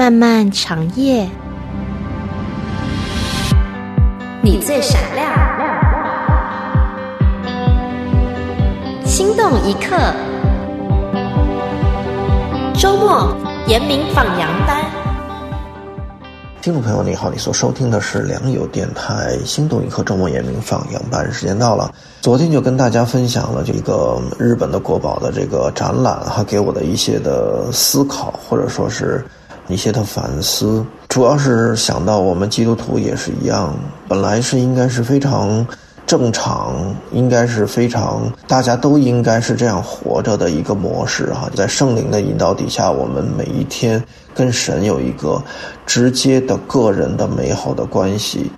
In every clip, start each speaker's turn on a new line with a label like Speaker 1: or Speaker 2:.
Speaker 1: 漫漫长夜，
Speaker 2: 你最闪亮，
Speaker 1: 心动一刻。周末严明放羊班，
Speaker 3: 听众朋友你好，你所收听的是良友电台《心动一刻》周末严明放羊班，时间到了。昨天就跟大家分享了这个日本的国宝的这个展览，哈，给我的一些的思考，或者说是一些的反思，主要是想到我们基督徒也是一样，本来是应该是非常。正常应该是非常，大家都应该是这样活着的一个模式哈，在圣灵的引导底下，我们每一天跟神有一个直接的个人的美好的关系，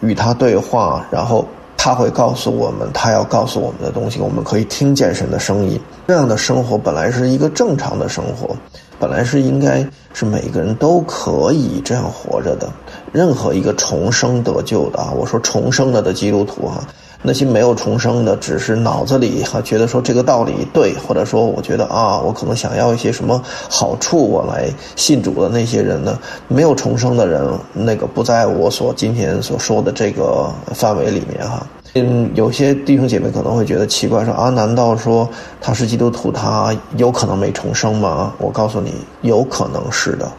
Speaker 3: 与他对话，然后他会告诉我们他要告诉我们的东西，我们可以听见神的声音。这样的生活本来是一个正常的生活，本来是应该是每个人都可以这样活着的。任何一个重生得救的啊，我说重生了的基督徒哈，那些没有重生的，只是脑子里哈觉得说这个道理对，或者说我觉得啊，我可能想要一些什么好处，我来信主的那些人呢，没有重生的人，那个不在我所今天所说的这个范围里面哈。嗯，有些弟兄姐妹可能会觉得奇怪，说啊，难道说他是基督徒，他有可能没重生吗？我告诉你，有可能是的。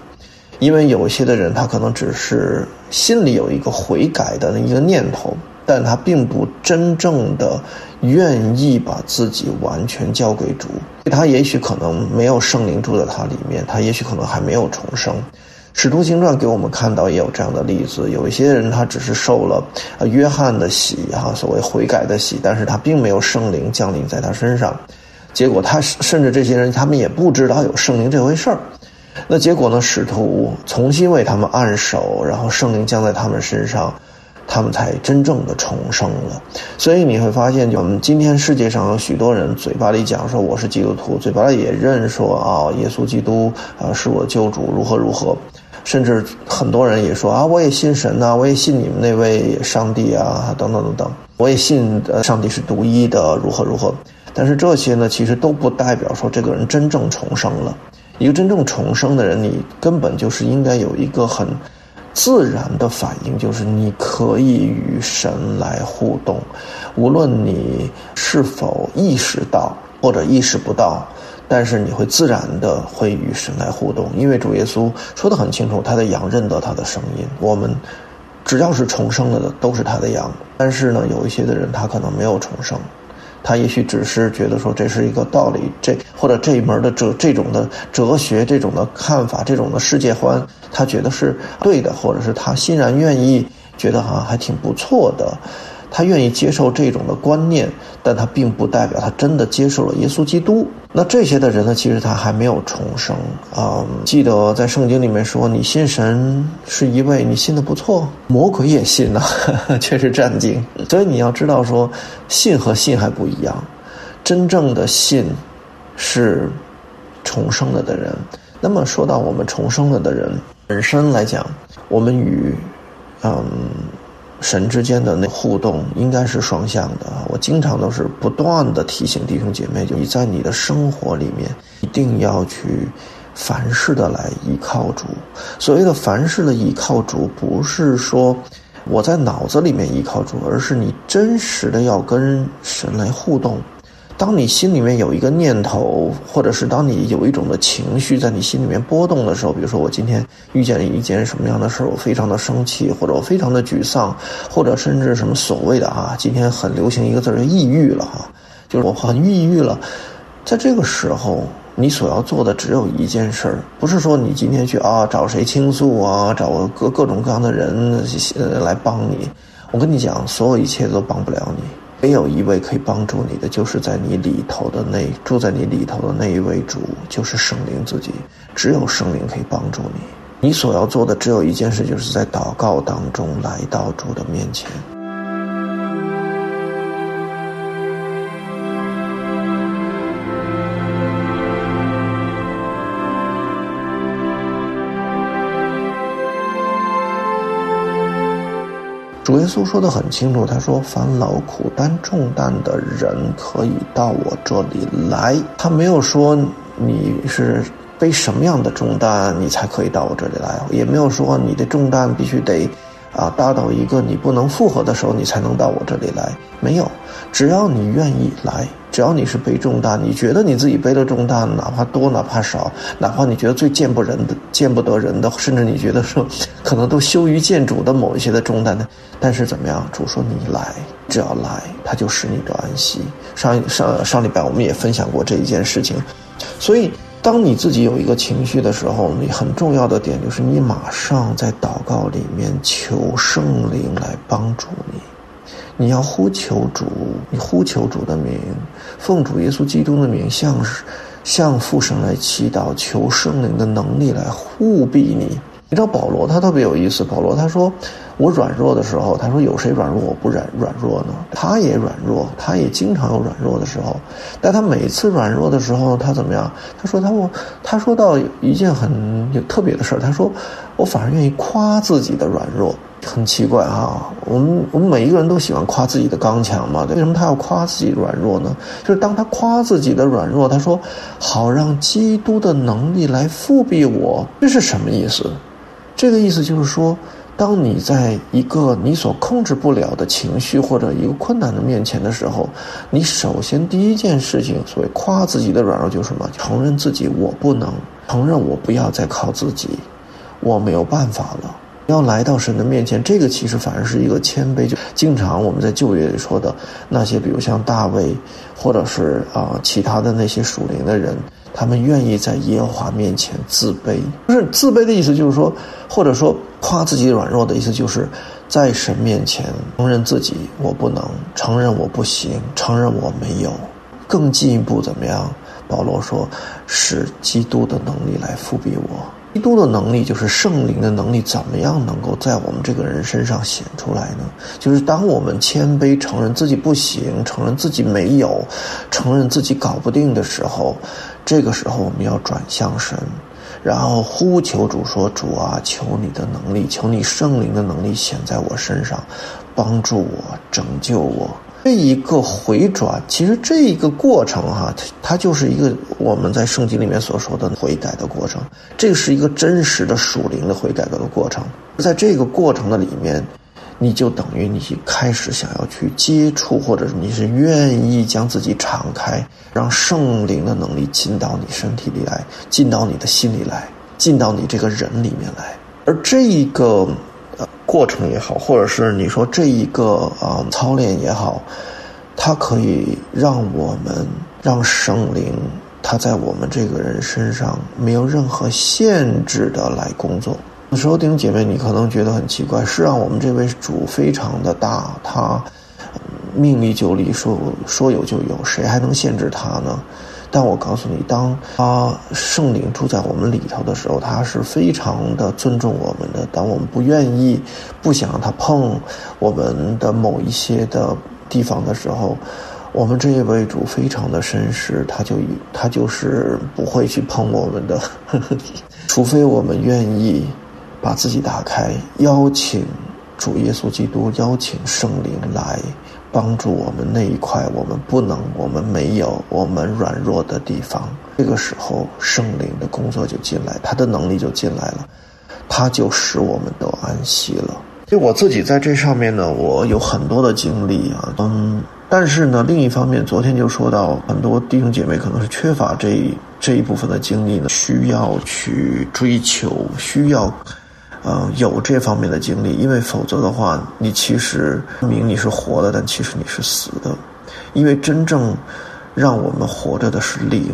Speaker 3: 因为有些的人，他可能只是心里有一个悔改的一个念头，但他并不真正的愿意把自己完全交给主。他也许可能没有圣灵住在他里面，他也许可能还没有重生。使徒行传给我们看到也有这样的例子，有一些人他只是受了约翰的洗，哈，所谓悔改的洗，但是他并没有圣灵降临在他身上。结果他甚至这些人，他们也不知道有圣灵这回事儿。那结果呢？使徒重新为他们按手，然后圣灵降在他们身上，他们才真正的重生了。所以你会发现，我们今天世界上有许多人嘴巴里讲说我是基督徒，嘴巴里也认说啊，耶稣基督啊是我救主，如何如何，甚至很多人也说啊，我也信神呐，我也信你们那位上帝啊，等等等等，我也信呃上帝是独一的，如何如何。但是这些呢，其实都不代表说这个人真正重生了。一个真正重生的人，你根本就是应该有一个很自然的反应，就是你可以与神来互动，无论你是否意识到或者意识不到，但是你会自然的会与神来互动，因为主耶稣说的很清楚，他的羊认得他的声音。我们只要是重生了的，都是他的羊。但是呢，有一些的人他可能没有重生。他也许只是觉得说这是一个道理，这或者这一门的哲这种的哲学，这种的看法，这种的世界观，他觉得是对的，或者是他欣然愿意觉得哈还挺不错的。他愿意接受这种的观念，但他并不代表他真的接受了耶稣基督。那这些的人呢？其实他还没有重生啊。记得在圣经里面说：“你信神是一位，你信的不错，魔鬼也信呐，确实战惊。”所以你要知道，说信和信还不一样。真正的信是重生了的人。那么说到我们重生了的人本身来讲，我们与嗯。神之间的那互动应该是双向的我经常都是不断的提醒弟兄姐妹，就你在你的生活里面一定要去凡事的来依靠主。所谓的凡事的依靠主，不是说我在脑子里面依靠主，而是你真实的要跟神来互动。当你心里面有一个念头，或者是当你有一种的情绪在你心里面波动的时候，比如说我今天遇见了一件什么样的事儿，我非常的生气，或者我非常的沮丧，或者甚至什么所谓的啊，今天很流行一个字儿抑郁了哈，就是我很抑郁了。在这个时候，你所要做的只有一件事儿，不是说你今天去啊找谁倾诉啊，找各各种各样的人呃来帮你。我跟你讲，所有一切都帮不了你。没有一位可以帮助你的，就是在你里头的那住在你里头的那一位主，就是圣灵自己。只有圣灵可以帮助你。你所要做的只有一件事，就是在祷告当中来到主的面前。主耶稣说得很清楚，他说：“凡劳苦担重担的人，可以到我这里来。”他没有说你是背什么样的重担，你才可以到我这里来？也没有说你的重担必须得，啊，大到一个你不能负荷的时候，你才能到我这里来。没有，只要你愿意来，只要你是背重担，你觉得你自己背的重担，哪怕多，哪怕少，哪怕你觉得最见不人的、见不得人的，甚至你觉得说可能都羞于见主的某一些的重担呢？但是怎么样？主说你来，只要来，他就使你得安息。上上上礼拜我们也分享过这一件事情，所以。当你自己有一个情绪的时候，你很重要的点就是你马上在祷告里面求圣灵来帮助你，你要呼求主，你呼求主的名，奉主耶稣基督的名向向父神来祈祷，求圣灵的能力来护庇你。你知道保罗他特别有意思，保罗他说，我软弱的时候，他说有谁软弱我不软软弱呢？他也软弱，他也经常有软弱的时候，但他每次软弱的时候，他怎么样？他说他我他说到一件很有特别的事儿，他说我反而愿意夸自己的软弱，很奇怪哈。我们我们每一个人都喜欢夸自己的刚强嘛，为什么他要夸自己软弱呢？就是当他夸自己的软弱，他说好让基督的能力来复辟我，这是什么意思？这个意思就是说，当你在一个你所控制不了的情绪或者一个困难的面前的时候，你首先第一件事情，所谓夸自己的软弱就是什么？承认自己我不能，承认我不要再靠自己，我没有办法了。要来到神的面前，这个其实反而是一个谦卑。就经常我们在旧约里说的那些，比如像大卫，或者是啊其他的那些属灵的人。他们愿意在耶和华面前自卑，不是自卑的意思，就是说，或者说夸自己软弱的意思，就是在神面前承认自己我不能，承认我不行，承认我没有。更进一步怎么样？保罗说，使基督的能力来复辟我。基督的能力就是圣灵的能力，怎么样能够在我们这个人身上显出来呢？就是当我们谦卑承认自己不行，承认自己没有，承认自己搞不定的时候。这个时候，我们要转向神，然后呼求主说：“主啊，求你的能力，求你圣灵的能力显在我身上，帮助我，拯救我。”这一个回转，其实这一个过程哈，它就是一个我们在圣经里面所说的悔改的过程。这是一个真实的属灵的悔改的过程，在这个过程的里面。你就等于你开始想要去接触，或者你是愿意将自己敞开，让圣灵的能力进到你身体里来，进到你的心里来，进到你这个人里面来。而这一个呃过程也好，或者是你说这一个啊操练也好，它可以让我们让圣灵他在我们这个人身上没有任何限制的来工作。有时候，弟兄姐妹，你可能觉得很奇怪，是让我们这位主非常的大，他命里就里，说说有就有，谁还能限制他呢？但我告诉你，当他圣灵住在我们里头的时候，他是非常的尊重我们的。当我们不愿意、不想让他碰我们的某一些的地方的时候，我们这一位主非常的绅士，他就他就是不会去碰我们的，除非我们愿意。把自己打开，邀请主耶稣基督，邀请圣灵来帮助我们那一块我们不能、我们没有、我们软弱的地方。这个时候，圣灵的工作就进来，他的能力就进来了，他就使我们都安息了。就我自己在这上面呢，我有很多的经历啊，嗯，但是呢，另一方面，昨天就说到很多弟兄姐妹可能是缺乏这这一部分的经历呢，需要去追求，需要。呃，有这方面的经历，因为否则的话，你其实明你是活的，但其实你是死的，因为真正让我们活着的是灵，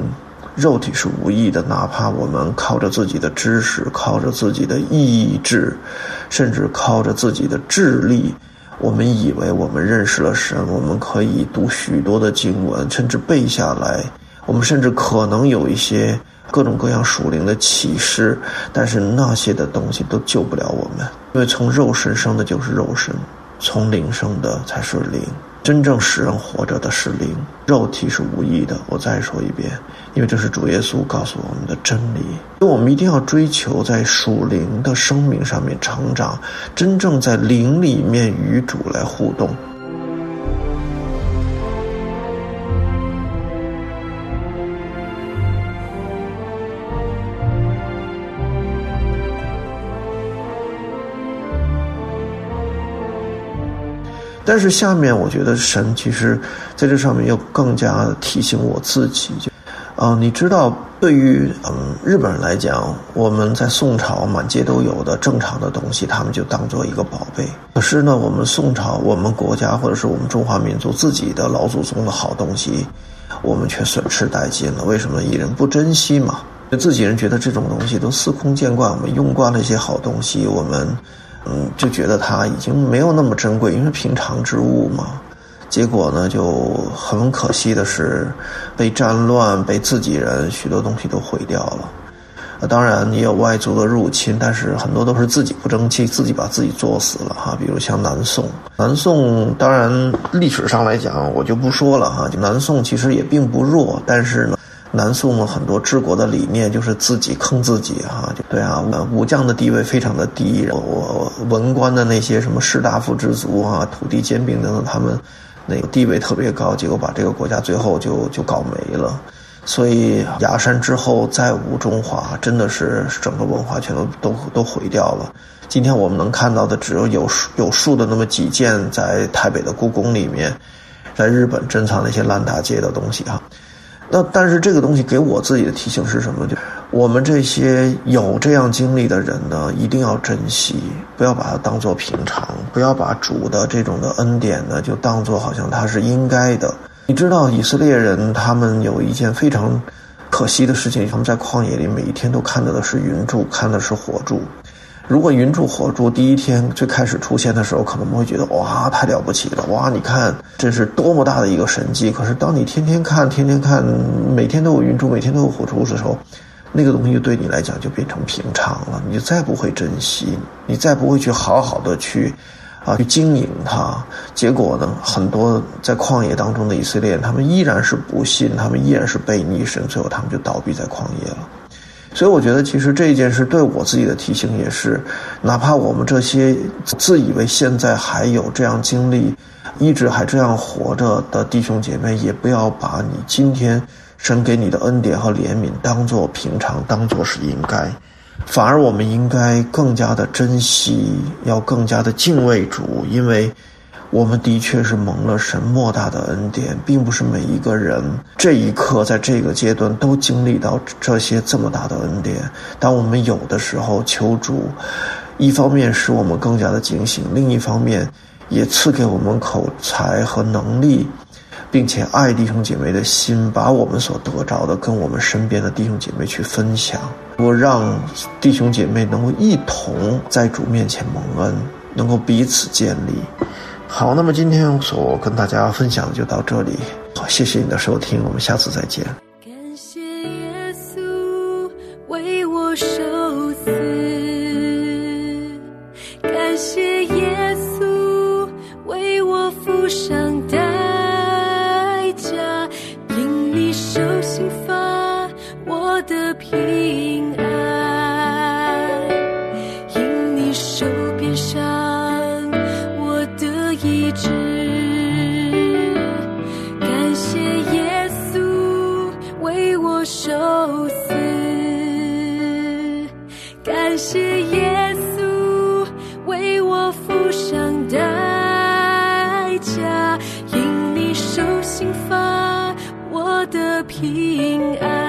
Speaker 3: 肉体是无益的。哪怕我们靠着自己的知识，靠着自己的意志，甚至靠着自己的智力，我们以为我们认识了神，我们可以读许多的经文，甚至背下来，我们甚至可能有一些。各种各样属灵的启示，但是那些的东西都救不了我们，因为从肉身生的就是肉身，从灵生的才是灵。真正使人活着的是灵，肉体是无益的。我再说一遍，因为这是主耶稣告诉我们的真理。所以我们一定要追求在属灵的生命上面成长，真正在灵里面与主来互动。但是下面我觉得神其实在这上面又更加提醒我自己，就，啊，你知道，对于嗯日本人来讲，我们在宋朝满街都有的正常的东西，他们就当做一个宝贝。可是呢，我们宋朝，我们国家或者是我们中华民族自己的老祖宗的好东西，我们却损失殆尽了。为什么？一人不珍惜嘛。自己人觉得这种东西都司空见惯，我们用惯了一些好东西，我们。嗯，就觉得它已经没有那么珍贵，因为平常之物嘛。结果呢，就很可惜的是，被战乱、被自己人许多东西都毁掉了。当然也有外族的入侵，但是很多都是自己不争气，自己把自己作死了哈。比如像南宋，南宋当然历史上来讲我就不说了哈。南宋其实也并不弱，但是呢。南宋的很多治国的理念就是自己坑自己哈，对啊，武将的地位非常的低，我文官的那些什么士大夫之族啊，土地兼并等等，他们那个地位特别高，结果把这个国家最后就就搞没了。所以崖山之后再无中华，真的是整个文化全都都都毁掉了。今天我们能看到的只有有有数的那么几件在台北的故宫里面，在日本珍藏那些烂大街的东西哈。那但是这个东西给我自己的提醒是什么？就我们这些有这样经历的人呢，一定要珍惜，不要把它当做平常，不要把主的这种的恩典呢，就当做好像他是应该的。你知道以色列人他们有一件非常可惜的事情，他们在旷野里每一天都看到的是云柱，看的是火柱。如果云柱火柱第一天最开始出现的时候，可能我们会觉得哇，太了不起了，哇，你看这是多么大的一个神迹。可是当你天天看、天天看，每天都有云柱、每天都有火柱的时候，那个东西对你来讲就变成平常了，你就再不会珍惜，你再不会去好好的去啊去经营它。结果呢，很多在旷野当中的以色列人，他们依然是不信，他们依然是被逆神，最后他们就倒闭在旷野了。所以我觉得，其实这一件事对我自己的提醒也是，哪怕我们这些自以为现在还有这样经历，一直还这样活着的弟兄姐妹，也不要把你今天神给你的恩典和怜悯当做平常，当做是应该，反而我们应该更加的珍惜，要更加的敬畏主，因为。我们的确是蒙了神莫大的恩典，并不是每一个人这一刻在这个阶段都经历到这些这么大的恩典。当我们有的时候求主，一方面使我们更加的警醒，另一方面也赐给我们口才和能力，并且爱弟兄姐妹的心，把我们所得着的跟我们身边的弟兄姐妹去分享，我让弟兄姐妹能够一同在主面前蒙恩，能够彼此建立。好，那么今天所跟大家分享就到这里。好，谢谢你的收听，我们下次再见。
Speaker 4: 耶稣为我付上代价，因你受刑罚，我的平安，